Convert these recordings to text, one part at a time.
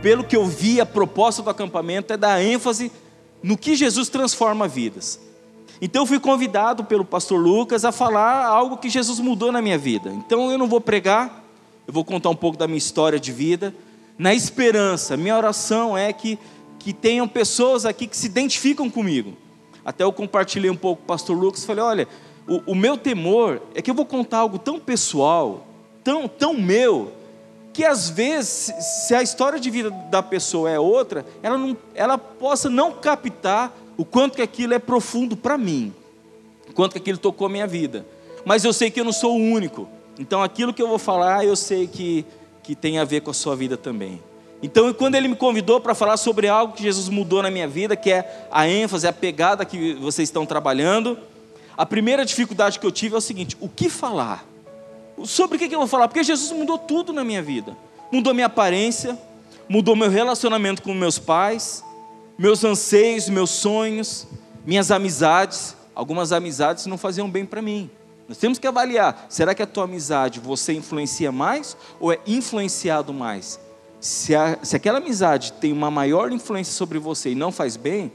Pelo que eu vi, a proposta do acampamento é dar ênfase no que Jesus transforma vidas. Então eu fui convidado pelo pastor Lucas a falar algo que Jesus mudou na minha vida. Então eu não vou pregar, eu vou contar um pouco da minha história de vida, na esperança. Minha oração é que, que tenham pessoas aqui que se identificam comigo. Até eu compartilhei um pouco com o pastor Lucas, falei, olha, o, o meu temor é que eu vou contar algo tão pessoal, tão, tão meu, que às vezes, se a história de vida da pessoa é outra, ela, não, ela possa não captar o quanto que aquilo é profundo para mim, o quanto que aquilo tocou a minha vida. Mas eu sei que eu não sou o único. Então aquilo que eu vou falar, eu sei que, que tem a ver com a sua vida também. Então, quando ele me convidou para falar sobre algo que Jesus mudou na minha vida, que é a ênfase, a pegada que vocês estão trabalhando, a primeira dificuldade que eu tive é o seguinte: o que falar? Sobre o que eu vou falar? Porque Jesus mudou tudo na minha vida. Mudou minha aparência, mudou meu relacionamento com meus pais, meus anseios, meus sonhos, minhas amizades. Algumas amizades não faziam bem para mim. Nós temos que avaliar: será que a tua amizade você influencia mais ou é influenciado mais? Se, a, se aquela amizade tem uma maior influência sobre você e não faz bem,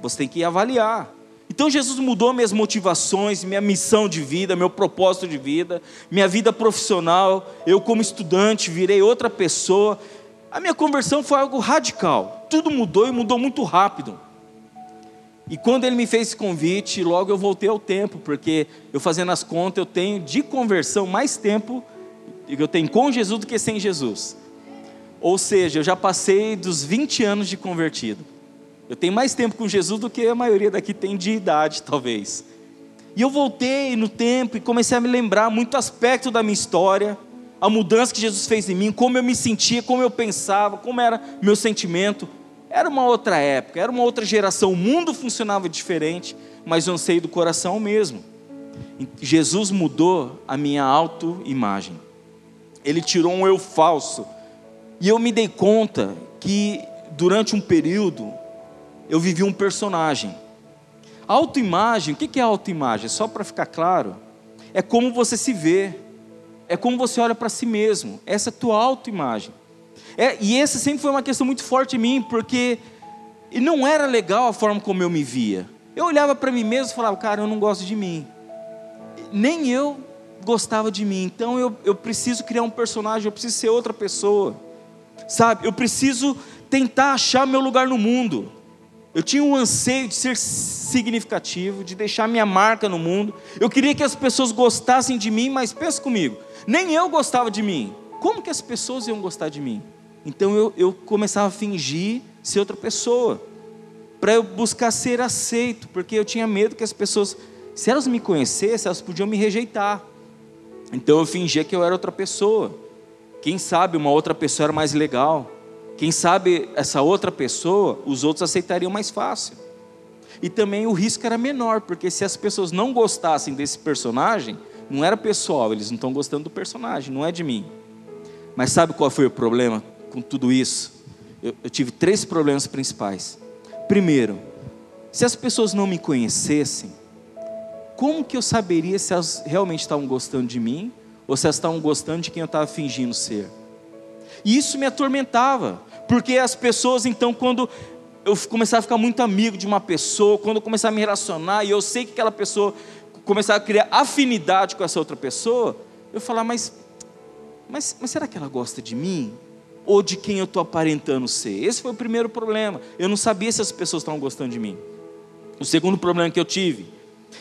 você tem que avaliar. Então Jesus mudou minhas motivações, minha missão de vida, meu propósito de vida, minha vida profissional. Eu, como estudante, virei outra pessoa. A minha conversão foi algo radical. Tudo mudou e mudou muito rápido. E quando ele me fez esse convite, logo eu voltei ao tempo, porque eu fazendo as contas, eu tenho de conversão mais tempo eu tenho com Jesus do que sem Jesus. Ou seja, eu já passei dos 20 anos de convertido. Eu tenho mais tempo com Jesus do que a maioria daqui tem de idade, talvez. E eu voltei no tempo e comecei a me lembrar muito aspecto da minha história, a mudança que Jesus fez em mim, como eu me sentia, como eu pensava, como era meu sentimento. Era uma outra época, era uma outra geração, o mundo funcionava diferente, mas o anseio do coração o mesmo. Jesus mudou a minha autoimagem. Ele tirou um eu falso. E eu me dei conta que durante um período eu vivi um personagem. Autoimagem, o que é autoimagem? Só para ficar claro, é como você se vê, é como você olha para si mesmo, essa é a tua autoimagem. É, e essa sempre foi uma questão muito forte em mim, porque não era legal a forma como eu me via. Eu olhava para mim mesmo e falava, cara, eu não gosto de mim. Nem eu gostava de mim, então eu, eu preciso criar um personagem, eu preciso ser outra pessoa, sabe? Eu preciso tentar achar meu lugar no mundo. Eu tinha um anseio de ser significativo, de deixar minha marca no mundo. Eu queria que as pessoas gostassem de mim, mas pensa comigo, nem eu gostava de mim. Como que as pessoas iam gostar de mim? Então eu, eu começava a fingir ser outra pessoa, para eu buscar ser aceito, porque eu tinha medo que as pessoas, se elas me conhecessem, elas podiam me rejeitar. Então eu fingia que eu era outra pessoa. Quem sabe uma outra pessoa era mais legal. Quem sabe essa outra pessoa, os outros aceitariam mais fácil. E também o risco era menor, porque se as pessoas não gostassem desse personagem, não era pessoal, eles não estão gostando do personagem, não é de mim. Mas sabe qual foi o problema com tudo isso? Eu, eu tive três problemas principais. Primeiro, se as pessoas não me conhecessem, como que eu saberia se elas realmente estavam gostando de mim ou se elas estavam gostando de quem eu estava fingindo ser? E isso me atormentava, porque as pessoas, então, quando eu começava a ficar muito amigo de uma pessoa, quando eu começava a me relacionar, e eu sei que aquela pessoa começava a criar afinidade com essa outra pessoa, eu falava, mas, mas, mas será que ela gosta de mim? Ou de quem eu estou aparentando ser? Esse foi o primeiro problema. Eu não sabia se as pessoas estavam gostando de mim. O segundo problema que eu tive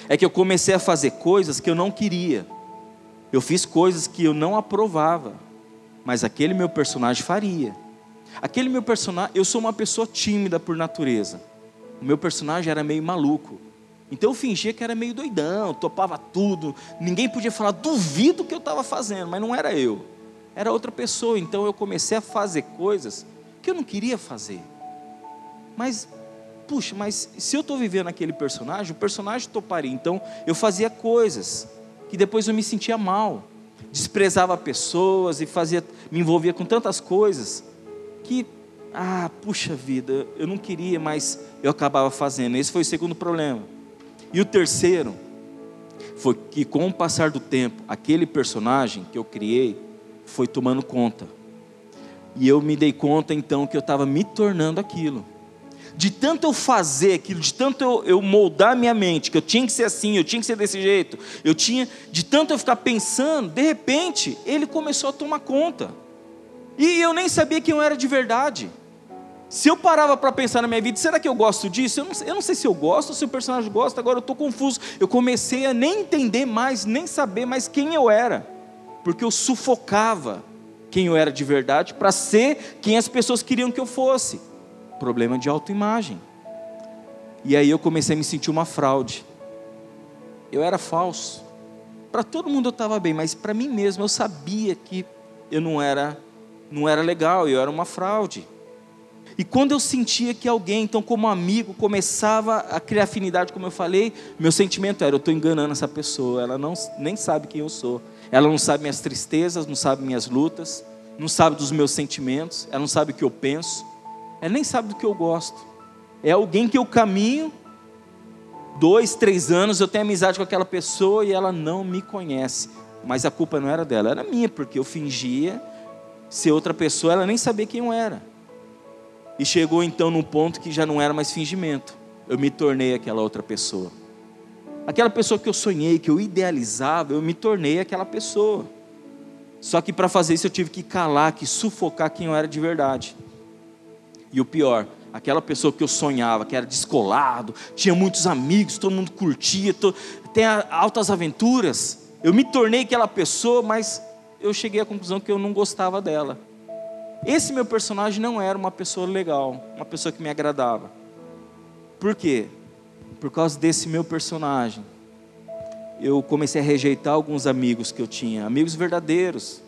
é que eu comecei a fazer coisas que eu não queria. Eu fiz coisas que eu não aprovava mas aquele meu personagem faria. Aquele meu personagem, eu sou uma pessoa tímida por natureza. O meu personagem era meio maluco. Então eu fingia que era meio doidão, topava tudo, ninguém podia falar, duvido que eu estava fazendo, mas não era eu, era outra pessoa. Então eu comecei a fazer coisas que eu não queria fazer. Mas, puxa, mas se eu estou vivendo aquele personagem, o personagem toparia. Então eu fazia coisas que depois eu me sentia mal, desprezava pessoas e fazia, me envolvia com tantas coisas que, ah, puxa vida, eu não queria, mas eu acabava fazendo. Esse foi o segundo problema. E o terceiro foi que com o passar do tempo, aquele personagem que eu criei foi tomando conta. E eu me dei conta então que eu estava me tornando aquilo. De tanto eu fazer aquilo, de tanto eu, eu, moldar minha mente, que eu tinha que ser assim, eu tinha que ser desse jeito, eu tinha, de tanto eu ficar pensando, de repente, ele começou a tomar conta. E eu nem sabia quem eu era de verdade. Se eu parava para pensar na minha vida, será que eu gosto disso? Eu não, eu não sei se eu gosto se o personagem gosta, agora eu estou confuso. Eu comecei a nem entender mais, nem saber mais quem eu era, porque eu sufocava quem eu era de verdade para ser quem as pessoas queriam que eu fosse. Problema de autoimagem. E aí eu comecei a me sentir uma fraude. Eu era falso. Para todo mundo eu estava bem, mas para mim mesmo eu sabia que eu não era, não era legal, eu era uma fraude. E quando eu sentia que alguém, então como amigo, começava a criar afinidade, como eu falei, meu sentimento era: eu estou enganando essa pessoa, ela não, nem sabe quem eu sou, ela não sabe minhas tristezas, não sabe minhas lutas, não sabe dos meus sentimentos, ela não sabe o que eu penso, ela nem sabe do que eu gosto. É alguém que eu caminho, dois, três anos, eu tenho amizade com aquela pessoa e ela não me conhece. Mas a culpa não era dela, era minha, porque eu fingia ser outra pessoa, ela nem sabia quem eu era. E chegou então num ponto que já não era mais fingimento. Eu me tornei aquela outra pessoa. Aquela pessoa que eu sonhei, que eu idealizava, eu me tornei aquela pessoa. Só que para fazer isso eu tive que calar, que sufocar quem eu era de verdade. E o pior, aquela pessoa que eu sonhava, que era descolado, tinha muitos amigos, todo mundo curtia, to... tem altas aventuras. Eu me tornei aquela pessoa, mas eu cheguei à conclusão que eu não gostava dela. Esse meu personagem não era uma pessoa legal, uma pessoa que me agradava. Por quê? Por causa desse meu personagem, eu comecei a rejeitar alguns amigos que eu tinha, amigos verdadeiros,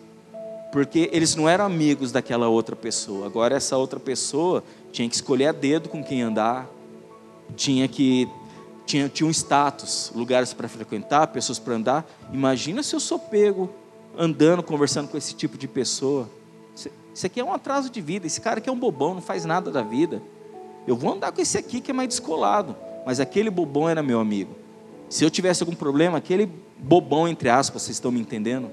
porque eles não eram amigos daquela outra pessoa. Agora essa outra pessoa tinha que escolher a dedo com quem andar, tinha que tinha, tinha um status, lugares para frequentar, pessoas para andar. Imagina se eu sou pego andando, conversando com esse tipo de pessoa. Isso aqui é um atraso de vida. Esse cara aqui é um bobão, não faz nada da vida. Eu vou andar com esse aqui que é mais descolado. Mas aquele bobão era meu amigo. Se eu tivesse algum problema, aquele bobão, entre aspas, vocês estão me entendendo?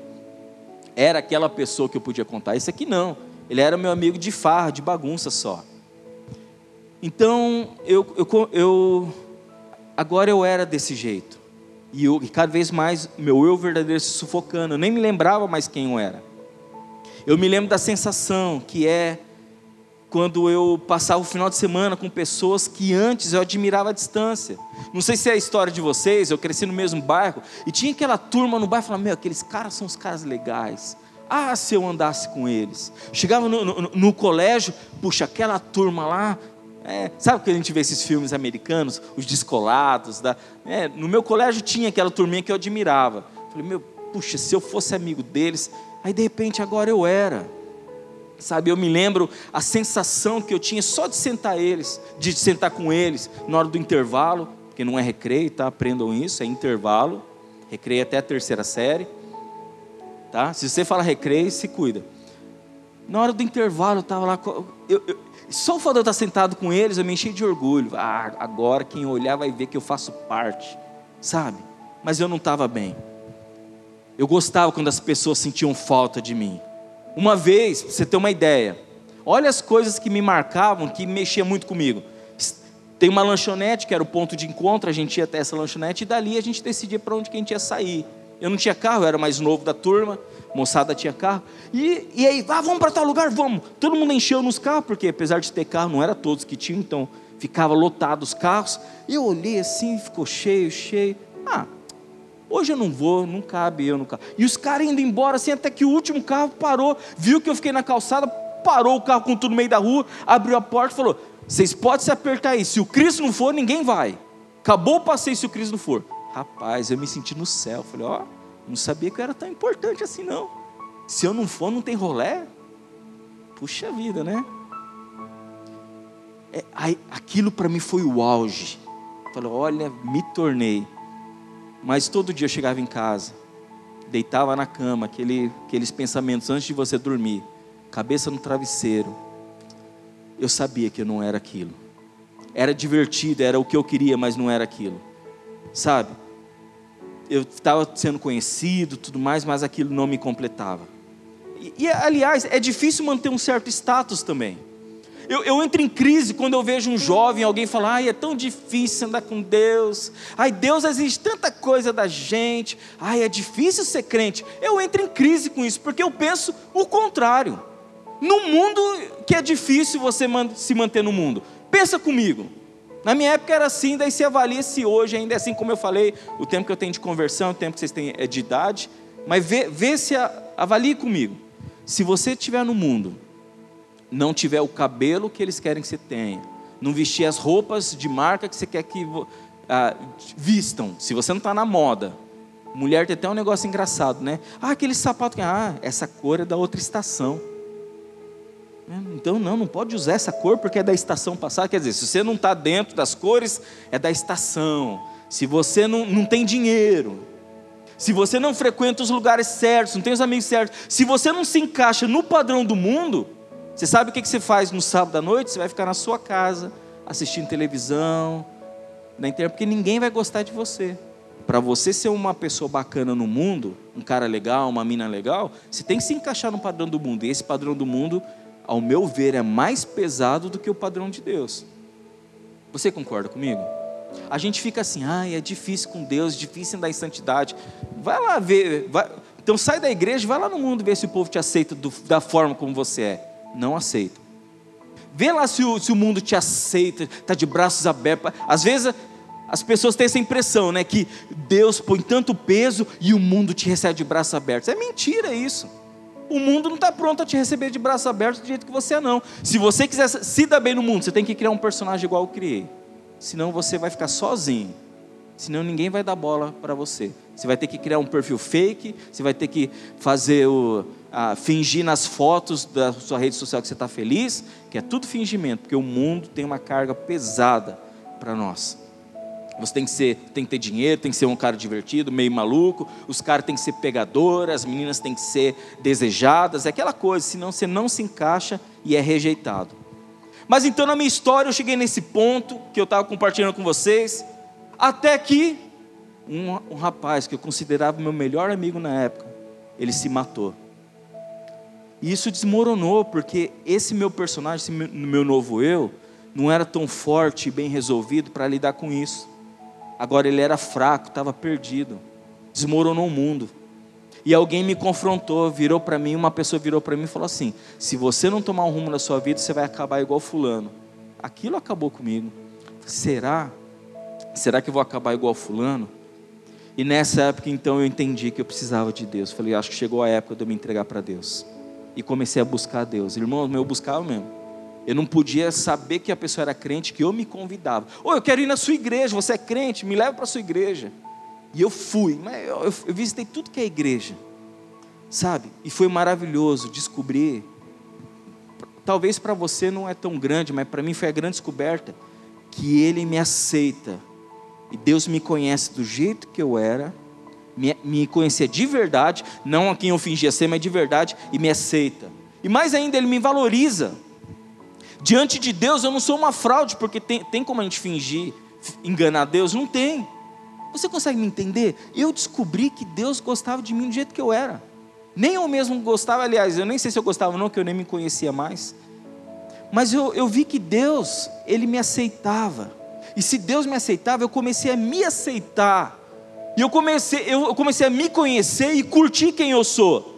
Era aquela pessoa que eu podia contar. Esse aqui não. Ele era meu amigo de farra, de bagunça só. Então, eu, eu, eu agora eu era desse jeito. E, eu, e cada vez mais meu eu verdadeiro se sufocando. Eu nem me lembrava mais quem eu era. Eu me lembro da sensação que é quando eu passava o final de semana com pessoas que antes eu admirava à distância. Não sei se é a história de vocês, eu cresci no mesmo bairro e tinha aquela turma no bairro falava: Meu, aqueles caras são os caras legais. Ah, se eu andasse com eles. Chegava no, no, no colégio, puxa, aquela turma lá. É, sabe que a gente vê esses filmes americanos, os descolados? Da, é, no meu colégio tinha aquela turminha que eu admirava. Falei, meu, puxa, se eu fosse amigo deles, Aí de repente agora eu era. Sabe, eu me lembro a sensação que eu tinha só de sentar eles, de sentar com eles na hora do intervalo, porque não é recreio, tá? Aprendam isso, é intervalo. Recreio até a terceira série. Tá? Se você fala recreio, se cuida. Na hora do intervalo, eu estava lá. Eu, eu, só o fato de eu estar sentado com eles, eu me enchi de orgulho. Ah, agora quem olhar vai ver que eu faço parte, sabe? Mas eu não estava bem. Eu gostava quando as pessoas sentiam falta de mim. Uma vez, para você ter uma ideia, olha as coisas que me marcavam, que mexia muito comigo. Tem uma lanchonete que era o ponto de encontro, a gente ia até essa lanchonete e dali a gente decidia para onde que a gente ia sair. Eu não tinha carro, eu era mais novo da turma, moçada tinha carro. E, e aí, ah, vamos para tal lugar, vamos. Todo mundo encheu nos carros, porque apesar de ter carro, não era todos que tinham, então ficava lotado os carros. Eu olhei assim, ficou cheio, cheio. Ah, Hoje eu não vou, não cabe eu no carro. E os caras indo embora assim, até que o último carro parou, viu que eu fiquei na calçada, parou o carro com tudo no meio da rua, abriu a porta e falou: Vocês podem se apertar aí, se o Cristo não for, ninguém vai. Acabou o passeio se o Cris não for. Rapaz, eu me senti no céu. Falei, ó, não sabia que eu era tão importante assim, não. Se eu não for, não tem rolé? Puxa vida, né? É, aí, aquilo para mim foi o auge. Falei, olha, me tornei. Mas todo dia eu chegava em casa, deitava na cama, aquele, aqueles pensamentos antes de você dormir, cabeça no travesseiro. Eu sabia que eu não era aquilo. Era divertido, era o que eu queria, mas não era aquilo. Sabe? Eu estava sendo conhecido, tudo mais, mas aquilo não me completava. E, e aliás, é difícil manter um certo status também. Eu, eu, entro em crise quando eu vejo um jovem, alguém falar, ai, é tão difícil andar com Deus, ai, Deus exige tanta coisa da gente, ai, é difícil ser crente. Eu entro em crise com isso, porque eu penso o contrário. No mundo que é difícil você se manter no mundo. Pensa comigo. Na minha época era assim, daí se avalia se hoje ainda é assim, como eu falei, o tempo que eu tenho de conversão, o tempo que vocês têm é de idade, mas vê, vê se avalie comigo. Se você estiver no mundo não tiver o cabelo que eles querem que você tenha, não vestir as roupas de marca que você quer que ah, vistam, se você não está na moda, mulher tem até um negócio engraçado, né? Ah, aquele sapato que, ah, essa cor é da outra estação. Então não, não pode usar essa cor porque é da estação passada. Quer dizer, se você não está dentro das cores, é da estação. Se você não, não tem dinheiro, se você não frequenta os lugares certos, não tem os amigos certos, se você não se encaixa no padrão do mundo, você sabe o que você faz no sábado à noite? Você vai ficar na sua casa, assistindo televisão, na internet, porque ninguém vai gostar de você. Para você ser uma pessoa bacana no mundo, um cara legal, uma mina legal, você tem que se encaixar no padrão do mundo. E esse padrão do mundo, ao meu ver, é mais pesado do que o padrão de Deus. Você concorda comigo? A gente fica assim, ai, é difícil com Deus, difícil andar em santidade. Vai lá ver, vai... então sai da igreja, vai lá no mundo ver se o povo te aceita do, da forma como você é não aceitam. Vê lá se o, se o mundo te aceita, está de braços abertos. Às vezes as pessoas têm essa impressão, né? Que Deus põe tanto peso e o mundo te recebe de braços abertos. É mentira isso. O mundo não está pronto a te receber de braços abertos do jeito que você é, não. Se você quiser se dar bem no mundo, você tem que criar um personagem igual eu criei. Senão você vai ficar sozinho. Senão ninguém vai dar bola para você. Você vai ter que criar um perfil fake, você vai ter que fazer o, a fingir nas fotos da sua rede social que você está feliz, que é tudo fingimento, porque o mundo tem uma carga pesada para nós. Você tem que ser, tem que ter dinheiro, tem que ser um cara divertido, meio maluco. Os caras têm que ser pegadores, as meninas têm que ser desejadas, é aquela coisa. Senão você não se encaixa e é rejeitado. Mas então na minha história eu cheguei nesse ponto que eu estava compartilhando com vocês, até que um, um rapaz que eu considerava meu melhor amigo na época, ele se matou. E isso desmoronou, porque esse meu personagem, esse meu novo eu, não era tão forte e bem resolvido para lidar com isso. Agora ele era fraco, estava perdido. Desmoronou o mundo. E alguém me confrontou, virou para mim, uma pessoa virou para mim e falou assim: se você não tomar um rumo na sua vida, você vai acabar igual fulano. Aquilo acabou comigo. Será? Será que eu vou acabar igual fulano? E nessa época então eu entendi que eu precisava de Deus. Falei, acho que chegou a época de eu me entregar para Deus e comecei a buscar a Deus. Irmão, eu buscava mesmo. Eu não podia saber que a pessoa era crente, que eu me convidava. Ô, eu quero ir na sua igreja, você é crente, me leva para a sua igreja. E eu fui, mas eu, eu, eu visitei tudo que é igreja, sabe? E foi maravilhoso descobrir. Talvez para você não é tão grande, mas para mim foi a grande descoberta que Ele me aceita. E Deus me conhece do jeito que eu era me, me conhecia de verdade, não a quem eu fingia ser, mas de verdade, e me aceita. E mais ainda, Ele me valoriza. Diante de Deus, eu não sou uma fraude, porque tem, tem como a gente fingir, enganar Deus? Não tem. Você consegue me entender? Eu descobri que Deus gostava de mim do jeito que eu era. Nem eu mesmo gostava, aliás, eu nem sei se eu gostava ou não, que eu nem me conhecia mais. Mas eu, eu vi que Deus, Ele me aceitava. E se Deus me aceitava, eu comecei a me aceitar. E eu comecei, eu comecei a me conhecer e curtir quem eu sou.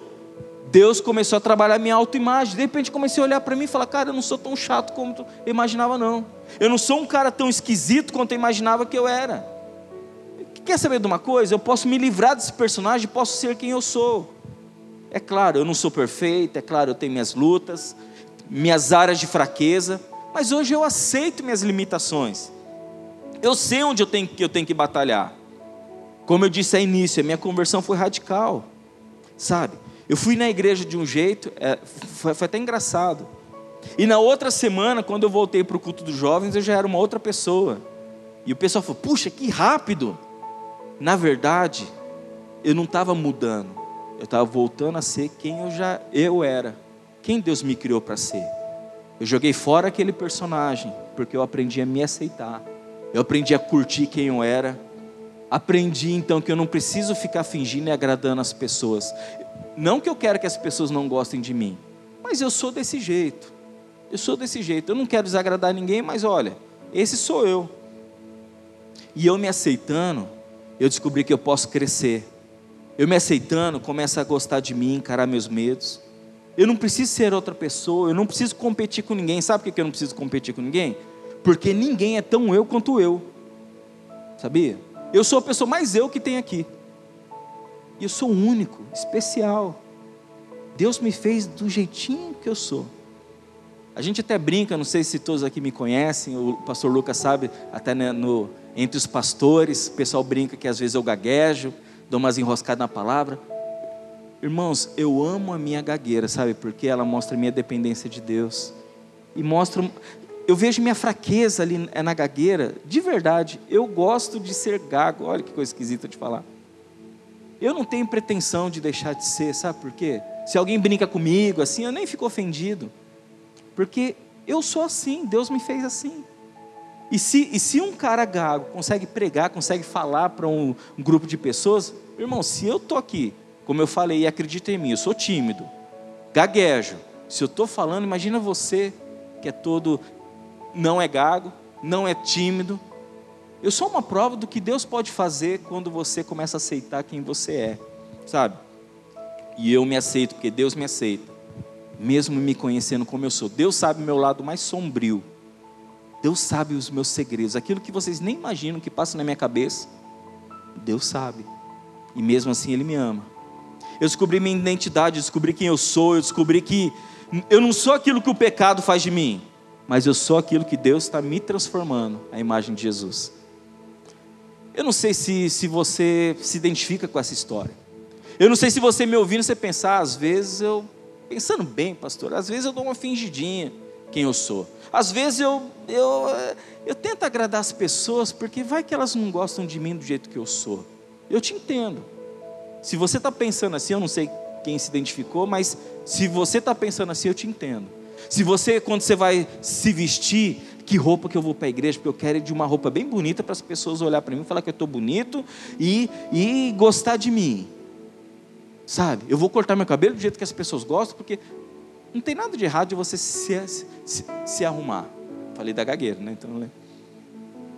Deus começou a trabalhar minha autoimagem. De repente comecei a olhar para mim e falar: Cara, eu não sou tão chato como eu imaginava, não. Eu não sou um cara tão esquisito quanto eu imaginava que eu era. Quer saber de uma coisa? Eu posso me livrar desse personagem, posso ser quem eu sou. É claro, eu não sou perfeito, é claro, eu tenho minhas lutas, minhas áreas de fraqueza, mas hoje eu aceito minhas limitações. Eu sei onde eu tenho, eu tenho que batalhar. Como eu disse ao início, a minha conversão foi radical. Sabe? Eu fui na igreja de um jeito, é, foi, foi até engraçado. E na outra semana, quando eu voltei para o culto dos jovens, eu já era uma outra pessoa. E o pessoal falou: puxa, que rápido! Na verdade, eu não estava mudando, eu estava voltando a ser quem eu já eu era, quem Deus me criou para ser. Eu joguei fora aquele personagem, porque eu aprendi a me aceitar, eu aprendi a curtir quem eu era, aprendi então que eu não preciso ficar fingindo e agradando as pessoas. Não que eu quero que as pessoas não gostem de mim, mas eu sou desse jeito. Eu sou desse jeito. Eu não quero desagradar ninguém, mas olha, esse sou eu. E eu me aceitando, eu descobri que eu posso crescer. Eu me aceitando, começo a gostar de mim, encarar meus medos. Eu não preciso ser outra pessoa, eu não preciso competir com ninguém. Sabe por que eu não preciso competir com ninguém? Porque ninguém é tão eu quanto eu. Sabia? Eu sou a pessoa mais eu que tem aqui. E eu sou único, especial. Deus me fez do jeitinho que eu sou. A gente até brinca, não sei se todos aqui me conhecem, o pastor Lucas sabe, até no, entre os pastores, o pessoal brinca que às vezes eu gaguejo, dou umas enroscadas na palavra. Irmãos, eu amo a minha gagueira, sabe? Porque ela mostra a minha dependência de Deus. E mostra. Eu vejo minha fraqueza ali é na gagueira, de verdade. Eu gosto de ser gago. Olha que coisa esquisita de falar. Eu não tenho pretensão de deixar de ser, sabe por quê? Se alguém brinca comigo assim, eu nem fico ofendido. Porque eu sou assim, Deus me fez assim. E se, e se um cara gago consegue pregar, consegue falar para um, um, grupo de pessoas, irmão, se eu estou aqui, como eu falei, e acredita em mim, eu sou tímido, gaguejo. Se eu estou falando, imagina você que é todo, não é gago, não é tímido, eu sou uma prova do que Deus pode fazer quando você começa a aceitar quem você é, sabe? E eu me aceito porque Deus me aceita, mesmo me conhecendo como eu sou. Deus sabe o meu lado mais sombrio. Deus sabe os meus segredos, aquilo que vocês nem imaginam que passa na minha cabeça. Deus sabe. E mesmo assim Ele me ama. Eu descobri minha identidade, eu descobri quem eu sou, eu descobri que eu não sou aquilo que o pecado faz de mim, mas eu sou aquilo que Deus está me transformando, a imagem de Jesus. Eu não sei se, se você se identifica com essa história. Eu não sei se você me ouvindo, você pensar, às vezes eu, pensando bem, pastor, às vezes eu dou uma fingidinha quem eu sou. Às vezes eu, eu, eu tento agradar as pessoas, porque vai que elas não gostam de mim do jeito que eu sou. Eu te entendo. Se você está pensando assim, eu não sei quem se identificou, mas se você está pensando assim, eu te entendo. Se você, quando você vai se vestir, que roupa que eu vou para a igreja, porque eu quero de uma roupa bem bonita para as pessoas olhar para mim falar que eu estou bonito e, e gostar de mim. Sabe? Eu vou cortar meu cabelo do jeito que as pessoas gostam, porque não tem nada de errado de você se, se, se arrumar. Falei da gagueira, né? Então, né?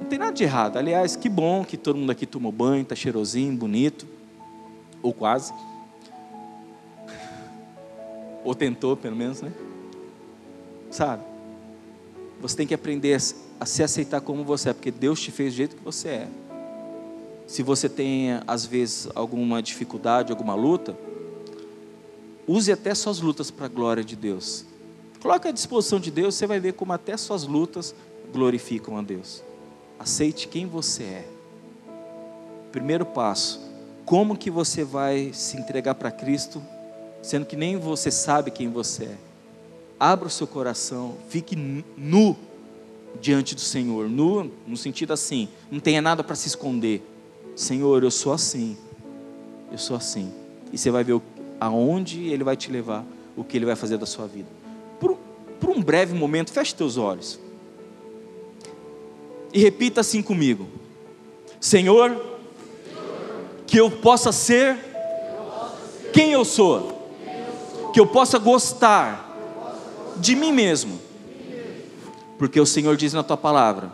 não tem nada de errado. Aliás, que bom que todo mundo aqui tomou banho, está cheirosinho, bonito. Ou quase. Ou tentou, pelo menos, né? Sabe? Você tem que aprender a se aceitar como você é, porque Deus te fez do jeito que você é. Se você tem, às vezes, alguma dificuldade, alguma luta, use até suas lutas para a glória de Deus. Coloque à disposição de Deus, você vai ver como até suas lutas glorificam a Deus. Aceite quem você é. Primeiro passo, como que você vai se entregar para Cristo, sendo que nem você sabe quem você é? Abra o seu coração, fique nu diante do Senhor, nu no sentido assim, não tenha nada para se esconder. Senhor, eu sou assim, eu sou assim. E você vai ver aonde Ele vai te levar, o que Ele vai fazer da sua vida. Por, por um breve momento, feche teus olhos. E repita assim comigo: Senhor, que eu possa ser quem eu sou, que eu possa gostar de mim mesmo. Porque o Senhor diz na tua palavra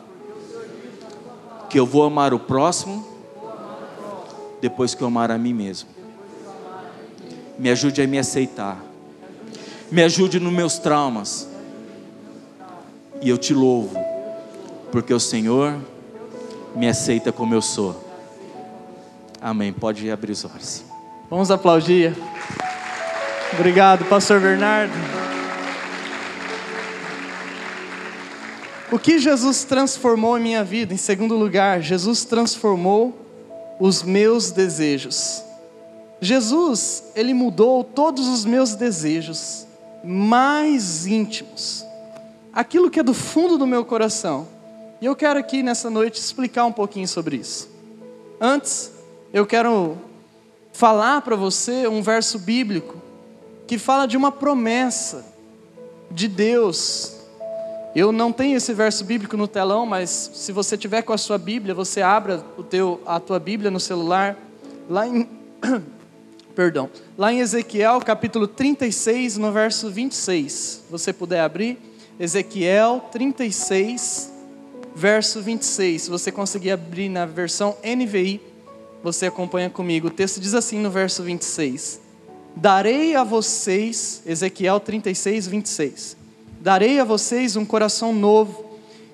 que eu vou amar o próximo depois que eu amar a mim mesmo. Me ajude a me aceitar. Me ajude nos meus traumas. E eu te louvo, porque o Senhor me aceita como eu sou. Amém. Pode abrir os olhos. Vamos aplaudir. Obrigado, Pastor Bernardo. O que Jesus transformou em minha vida? Em segundo lugar, Jesus transformou os meus desejos. Jesus, ele mudou todos os meus desejos mais íntimos. Aquilo que é do fundo do meu coração. E eu quero aqui nessa noite explicar um pouquinho sobre isso. Antes, eu quero falar para você um verso bíblico que fala de uma promessa de Deus eu não tenho esse verso bíblico no telão, mas se você tiver com a sua Bíblia, você abra o teu, a tua Bíblia no celular, lá em, perdão, lá em Ezequiel capítulo 36, no verso 26. Você puder abrir, Ezequiel 36, verso 26. Se você conseguir abrir na versão NVI, você acompanha comigo. O texto diz assim no verso 26: Darei a vocês, Ezequiel 36, 26 Darei a vocês um coração novo,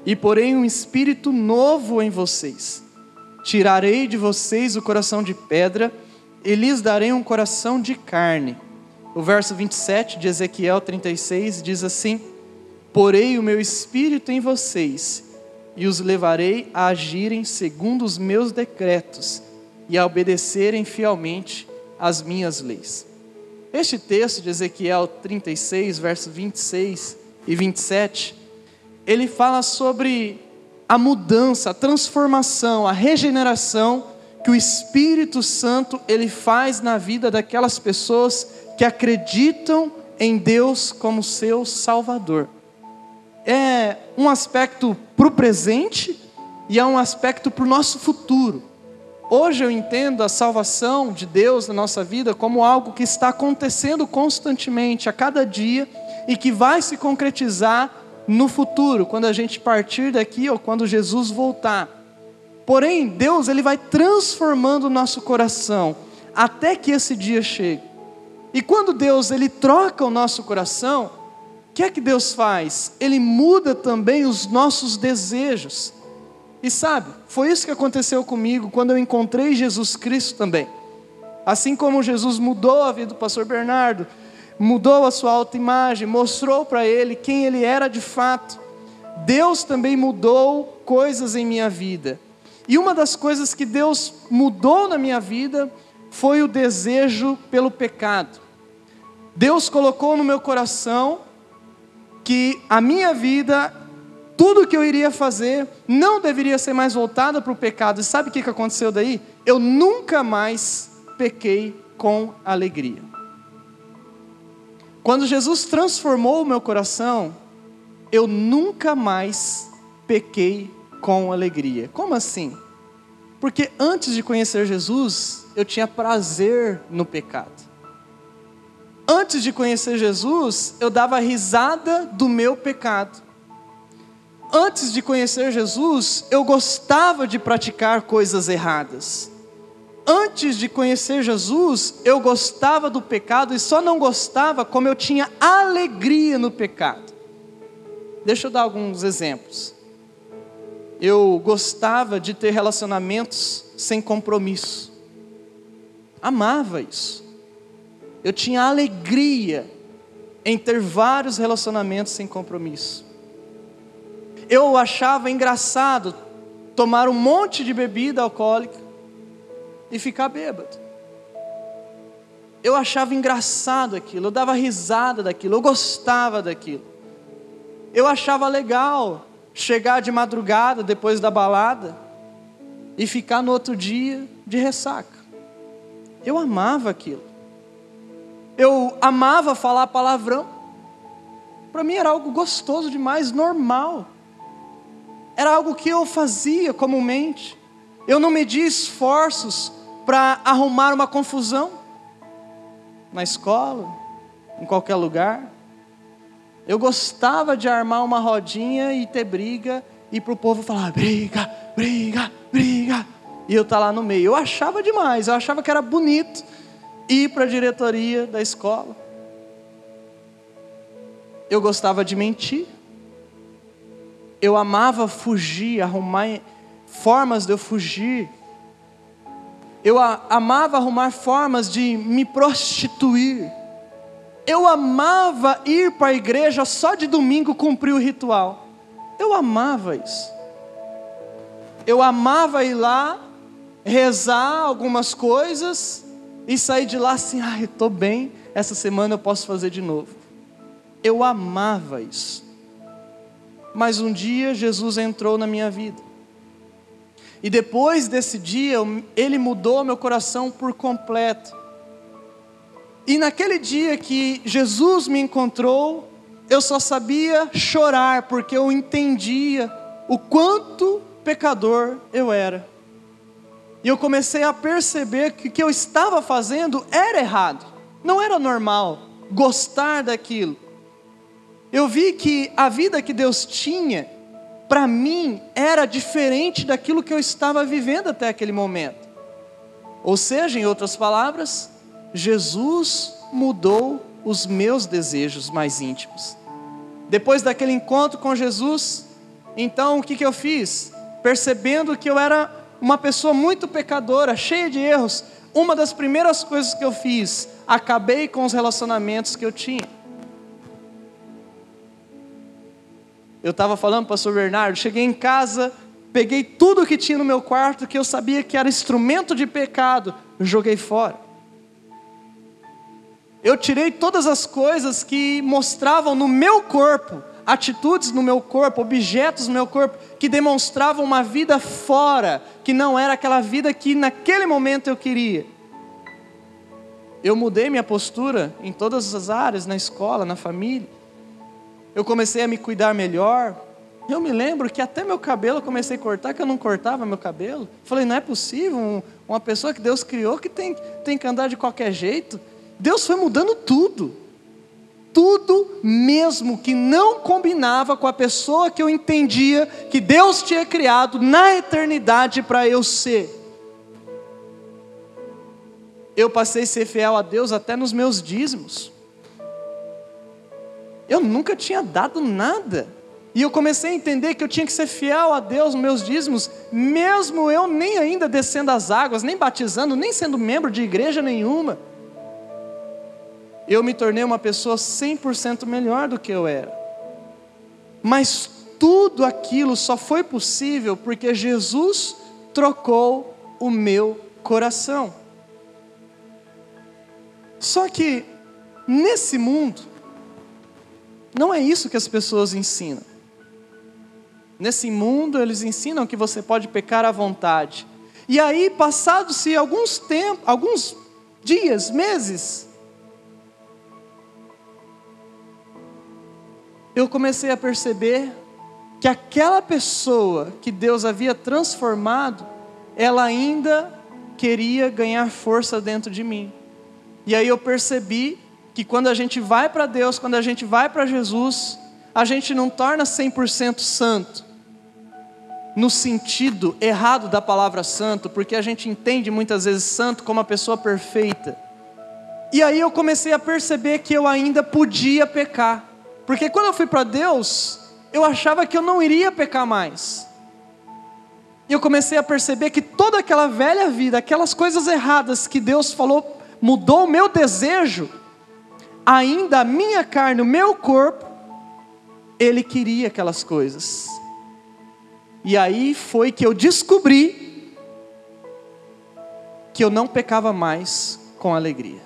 e porém um espírito novo em vocês. Tirarei de vocês o coração de pedra, e lhes darei um coração de carne. O verso 27 de Ezequiel 36 diz assim: Porei o meu espírito em vocês, e os levarei a agirem segundo os meus decretos, e a obedecerem fielmente às minhas leis. Este texto de Ezequiel 36, verso 26, e 27, ele fala sobre a mudança, a transformação, a regeneração que o Espírito Santo ele faz na vida daquelas pessoas que acreditam em Deus como seu Salvador. É um aspecto para o presente e é um aspecto para o nosso futuro. Hoje eu entendo a salvação de Deus na nossa vida como algo que está acontecendo constantemente, a cada dia e que vai se concretizar no futuro, quando a gente partir daqui ou quando Jesus voltar. Porém, Deus ele vai transformando o nosso coração até que esse dia chegue. E quando Deus ele troca o nosso coração, o que é que Deus faz? Ele muda também os nossos desejos. E sabe, foi isso que aconteceu comigo quando eu encontrei Jesus Cristo também. Assim como Jesus mudou a vida do pastor Bernardo, mudou a sua autoimagem, mostrou para ele quem ele era de fato. Deus também mudou coisas em minha vida. E uma das coisas que Deus mudou na minha vida foi o desejo pelo pecado. Deus colocou no meu coração que a minha vida, tudo que eu iria fazer, não deveria ser mais voltada para o pecado. E sabe o que aconteceu daí? Eu nunca mais pequei com alegria. Quando Jesus transformou o meu coração, eu nunca mais pequei com alegria. Como assim? Porque antes de conhecer Jesus, eu tinha prazer no pecado. Antes de conhecer Jesus, eu dava risada do meu pecado. Antes de conhecer Jesus, eu gostava de praticar coisas erradas antes de conhecer Jesus, eu gostava do pecado e só não gostava como eu tinha alegria no pecado. Deixa eu dar alguns exemplos. Eu gostava de ter relacionamentos sem compromisso. Amava isso. Eu tinha alegria em ter vários relacionamentos sem compromisso. Eu achava engraçado tomar um monte de bebida alcoólica e ficar bêbado. Eu achava engraçado aquilo, eu dava risada daquilo, eu gostava daquilo. Eu achava legal chegar de madrugada depois da balada e ficar no outro dia de ressaca. Eu amava aquilo. Eu amava falar palavrão. Para mim era algo gostoso demais, normal. Era algo que eu fazia comumente. Eu não media esforços para arrumar uma confusão na escola, em qualquer lugar. Eu gostava de armar uma rodinha e ter briga e para o povo falar briga, briga, briga. E eu estar tá lá no meio. Eu achava demais, eu achava que era bonito ir para a diretoria da escola. Eu gostava de mentir. Eu amava fugir, arrumar formas de eu fugir eu amava arrumar formas de me prostituir. Eu amava ir para a igreja só de domingo cumprir o ritual. eu amava isso. Eu amava ir lá, rezar algumas coisas e sair de lá assim, ah, estou bem, essa semana eu posso fazer de novo. Eu amava isso. Mas um dia Jesus entrou na minha vida. E depois desse dia, ele mudou meu coração por completo. E naquele dia que Jesus me encontrou, eu só sabia chorar, porque eu entendia o quanto pecador eu era. E eu comecei a perceber que o que eu estava fazendo era errado, não era normal gostar daquilo. Eu vi que a vida que Deus tinha para mim era diferente daquilo que eu estava vivendo até aquele momento. Ou seja, em outras palavras, Jesus mudou os meus desejos mais íntimos. Depois daquele encontro com Jesus, então o que, que eu fiz? Percebendo que eu era uma pessoa muito pecadora, cheia de erros, uma das primeiras coisas que eu fiz, acabei com os relacionamentos que eu tinha. Eu estava falando, pastor Bernardo, cheguei em casa, peguei tudo que tinha no meu quarto, que eu sabia que era instrumento de pecado, joguei fora. Eu tirei todas as coisas que mostravam no meu corpo, atitudes no meu corpo, objetos no meu corpo, que demonstravam uma vida fora, que não era aquela vida que naquele momento eu queria. Eu mudei minha postura em todas as áreas, na escola, na família. Eu comecei a me cuidar melhor. Eu me lembro que até meu cabelo eu comecei a cortar, que eu não cortava meu cabelo. Falei, não é possível, uma pessoa que Deus criou que tem, tem que andar de qualquer jeito. Deus foi mudando tudo. Tudo mesmo que não combinava com a pessoa que eu entendia que Deus tinha criado na eternidade para eu ser. Eu passei a ser fiel a Deus até nos meus dízimos. Eu nunca tinha dado nada. E eu comecei a entender que eu tinha que ser fiel a Deus nos meus dízimos, mesmo eu nem ainda descendo as águas, nem batizando, nem sendo membro de igreja nenhuma eu me tornei uma pessoa 100% melhor do que eu era. Mas tudo aquilo só foi possível porque Jesus trocou o meu coração. Só que nesse mundo não é isso que as pessoas ensinam. Nesse mundo eles ensinam que você pode pecar à vontade. E aí, passados-se alguns tempos, alguns dias, meses, eu comecei a perceber que aquela pessoa que Deus havia transformado, ela ainda queria ganhar força dentro de mim. E aí eu percebi que quando a gente vai para Deus, quando a gente vai para Jesus, a gente não torna 100% santo, no sentido errado da palavra santo, porque a gente entende muitas vezes santo como a pessoa perfeita. E aí eu comecei a perceber que eu ainda podia pecar. Porque quando eu fui para Deus, eu achava que eu não iria pecar mais. E eu comecei a perceber que toda aquela velha vida, aquelas coisas erradas que Deus falou, mudou o meu desejo, ainda a minha carne, o meu corpo, ele queria aquelas coisas. E aí foi que eu descobri que eu não pecava mais com alegria.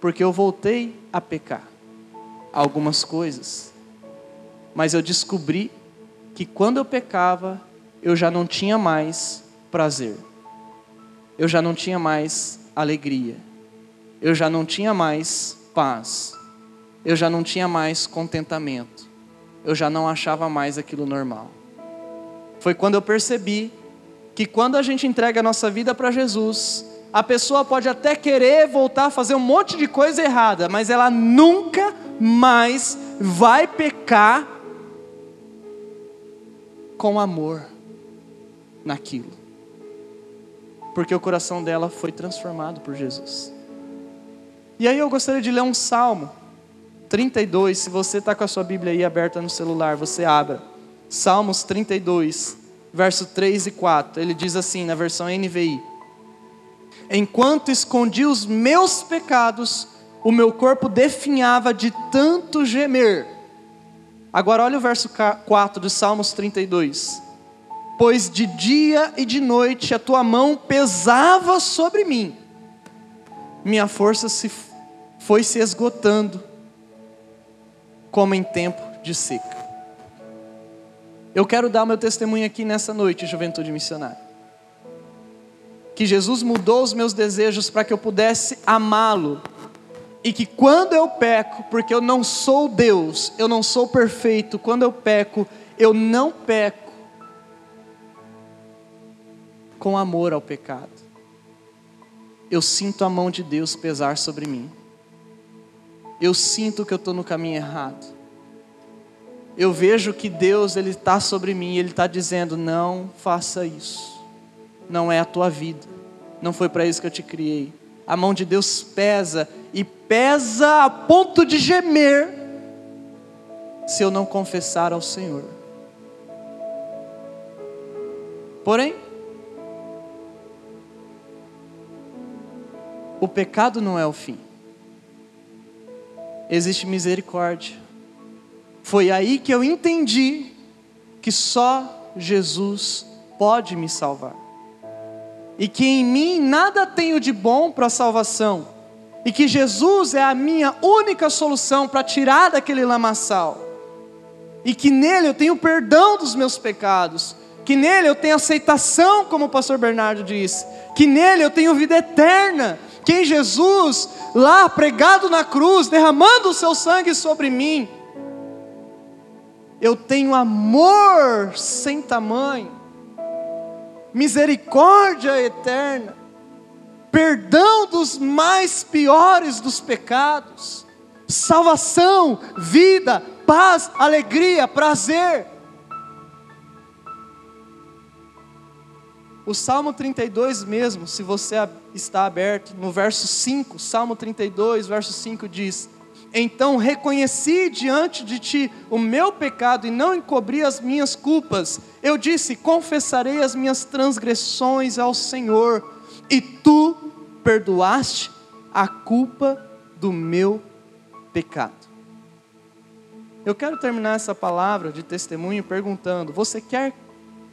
Porque eu voltei a pecar algumas coisas. Mas eu descobri que quando eu pecava, eu já não tinha mais prazer. Eu já não tinha mais alegria. Eu já não tinha mais paz. Eu já não tinha mais contentamento. Eu já não achava mais aquilo normal. Foi quando eu percebi que quando a gente entrega a nossa vida para Jesus, a pessoa pode até querer voltar a fazer um monte de coisa errada, mas ela nunca mais vai pecar com amor naquilo. Porque o coração dela foi transformado por Jesus. E aí eu gostaria de ler um salmo 32. Se você está com a sua Bíblia aí aberta no celular, você abra. Salmos 32, verso 3 e 4. Ele diz assim na versão NVI: Enquanto escondi os meus pecados, o meu corpo definhava de tanto gemer. Agora olha o verso 4 de Salmos 32. Pois de dia e de noite a tua mão pesava sobre mim, minha força se foi se esgotando, como em tempo de seca. Eu quero dar meu testemunho aqui nessa noite, juventude missionária. Que Jesus mudou os meus desejos para que eu pudesse amá-lo e que quando eu peco, porque eu não sou Deus, eu não sou perfeito, quando eu peco, eu não peco com amor ao pecado. Eu sinto a mão de Deus pesar sobre mim. Eu sinto que eu estou no caminho errado. Eu vejo que Deus ele está sobre mim, ele está dizendo: não faça isso. Não é a tua vida. Não foi para isso que eu te criei. A mão de Deus pesa e pesa a ponto de gemer se eu não confessar ao Senhor. Porém, o pecado não é o fim. Existe misericórdia. Foi aí que eu entendi que só Jesus pode me salvar. E que em mim nada tenho de bom para a salvação. E que Jesus é a minha única solução para tirar daquele lamaçal, e que nele eu tenho perdão dos meus pecados, que nele eu tenho aceitação, como o pastor Bernardo disse, que nele eu tenho vida eterna, que em Jesus, lá pregado na cruz, derramando o seu sangue sobre mim, eu tenho amor sem tamanho, misericórdia eterna, perdão dos mais piores dos pecados, salvação, vida, paz, alegria, prazer. O Salmo 32 mesmo, se você está aberto, no verso 5, Salmo 32, verso 5 diz: Então reconheci diante de ti o meu pecado e não encobri as minhas culpas. Eu disse: Confessarei as minhas transgressões ao Senhor e tu perdoaste a culpa do meu pecado. Eu quero terminar essa palavra de testemunho perguntando: você quer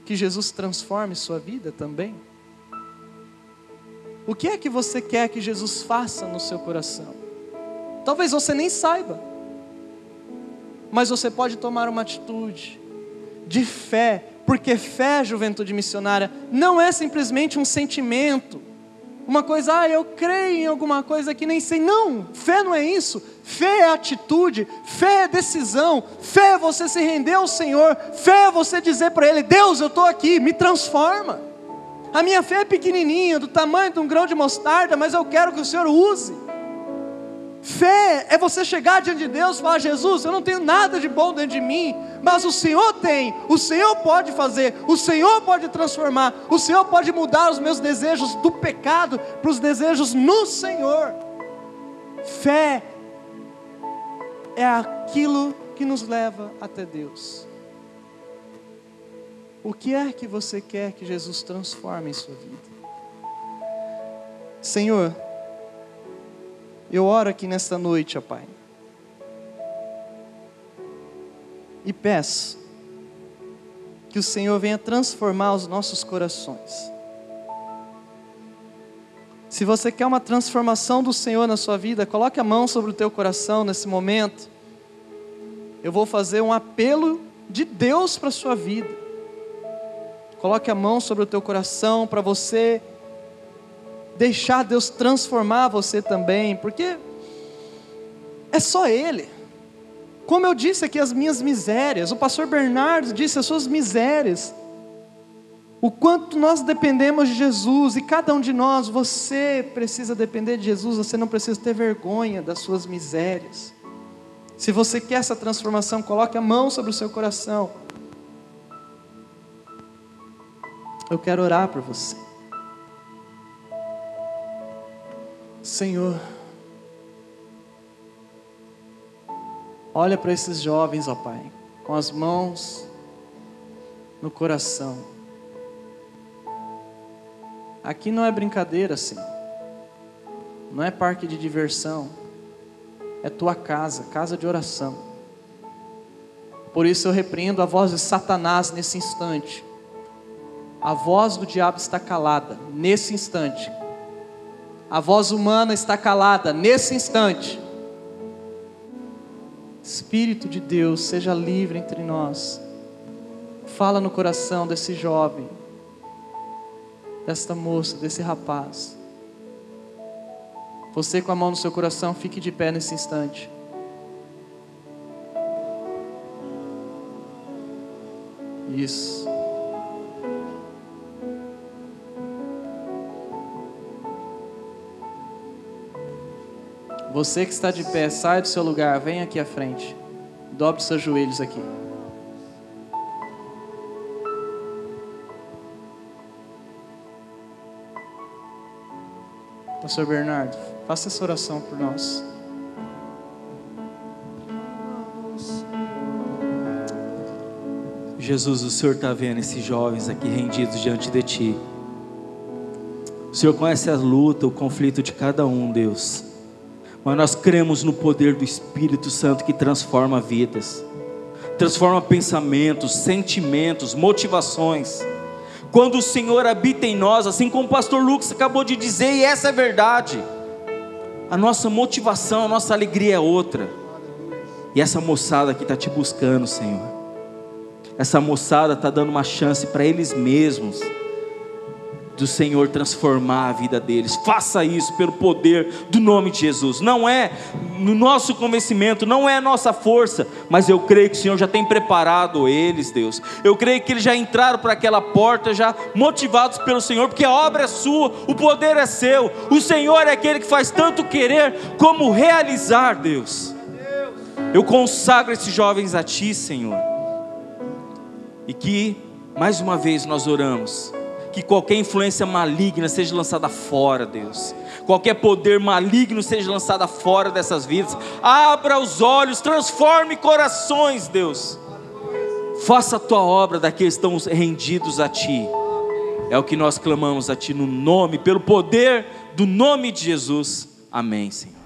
que Jesus transforme sua vida também? O que é que você quer que Jesus faça no seu coração? Talvez você nem saiba, mas você pode tomar uma atitude de fé, porque fé, juventude missionária, não é simplesmente um sentimento, uma coisa, ah, eu creio em alguma coisa que nem sei. Não, fé não é isso. Fé é atitude, fé é decisão, fé é você se render ao Senhor, fé é você dizer para Ele: Deus, eu estou aqui, me transforma. A minha fé é pequenininha, do tamanho de um grão de mostarda, mas eu quero que o Senhor use. Fé é você chegar diante de Deus e falar: Jesus, eu não tenho nada de bom dentro de mim, mas o Senhor tem, o Senhor pode fazer, o Senhor pode transformar, o Senhor pode mudar os meus desejos do pecado para os desejos no Senhor. Fé é aquilo que nos leva até Deus. O que é que você quer que Jesus transforme em sua vida? Senhor, eu oro aqui nesta noite, ó Pai. E peço que o Senhor venha transformar os nossos corações. Se você quer uma transformação do Senhor na sua vida, coloque a mão sobre o teu coração nesse momento. Eu vou fazer um apelo de Deus para a sua vida. Coloque a mão sobre o teu coração para você deixar Deus transformar você também, porque é só Ele. Como eu disse aqui, as minhas misérias, o pastor Bernardo disse as suas misérias, o quanto nós dependemos de Jesus, e cada um de nós, você precisa depender de Jesus, você não precisa ter vergonha das suas misérias. Se você quer essa transformação, coloque a mão sobre o seu coração. Eu quero orar por você. Senhor, olha para esses jovens, ó Pai, com as mãos no coração. Aqui não é brincadeira, Senhor. Não é parque de diversão. É tua casa, casa de oração. Por isso eu repreendo a voz de Satanás nesse instante. A voz do diabo está calada nesse instante. A voz humana está calada nesse instante. Espírito de Deus, seja livre entre nós. Fala no coração desse jovem, desta moça, desse rapaz. Você com a mão no seu coração, fique de pé nesse instante. Isso. Você que está de pé, sai do seu lugar, vem aqui à frente. Dobre seus joelhos aqui. Pastor Bernardo, faça essa oração por nós. Jesus, o Senhor está vendo esses jovens aqui rendidos diante de Ti. O Senhor conhece a luta, o conflito de cada um, Deus. Mas nós cremos no poder do Espírito Santo que transforma vidas, transforma pensamentos, sentimentos, motivações. Quando o Senhor habita em nós, assim como o pastor Lucas acabou de dizer, e essa é verdade, a nossa motivação, a nossa alegria é outra. E essa moçada que está te buscando, Senhor essa moçada está dando uma chance para eles mesmos do Senhor transformar a vida deles. Faça isso pelo poder do nome de Jesus. Não é no nosso convencimento, não é a nossa força, mas eu creio que o Senhor já tem preparado eles, Deus. Eu creio que eles já entraram para aquela porta já motivados pelo Senhor, porque a obra é sua, o poder é seu. O Senhor é aquele que faz tanto querer como realizar, Deus. Eu consagro esses jovens a ti, Senhor. E que, mais uma vez, nós oramos. Que qualquer influência maligna seja lançada fora, Deus. Qualquer poder maligno seja lançado fora dessas vidas. Abra os olhos, transforme corações, Deus. Faça a tua obra daqueles que estão rendidos a Ti. É o que nós clamamos a Ti no nome, pelo poder do nome de Jesus. Amém, Senhor.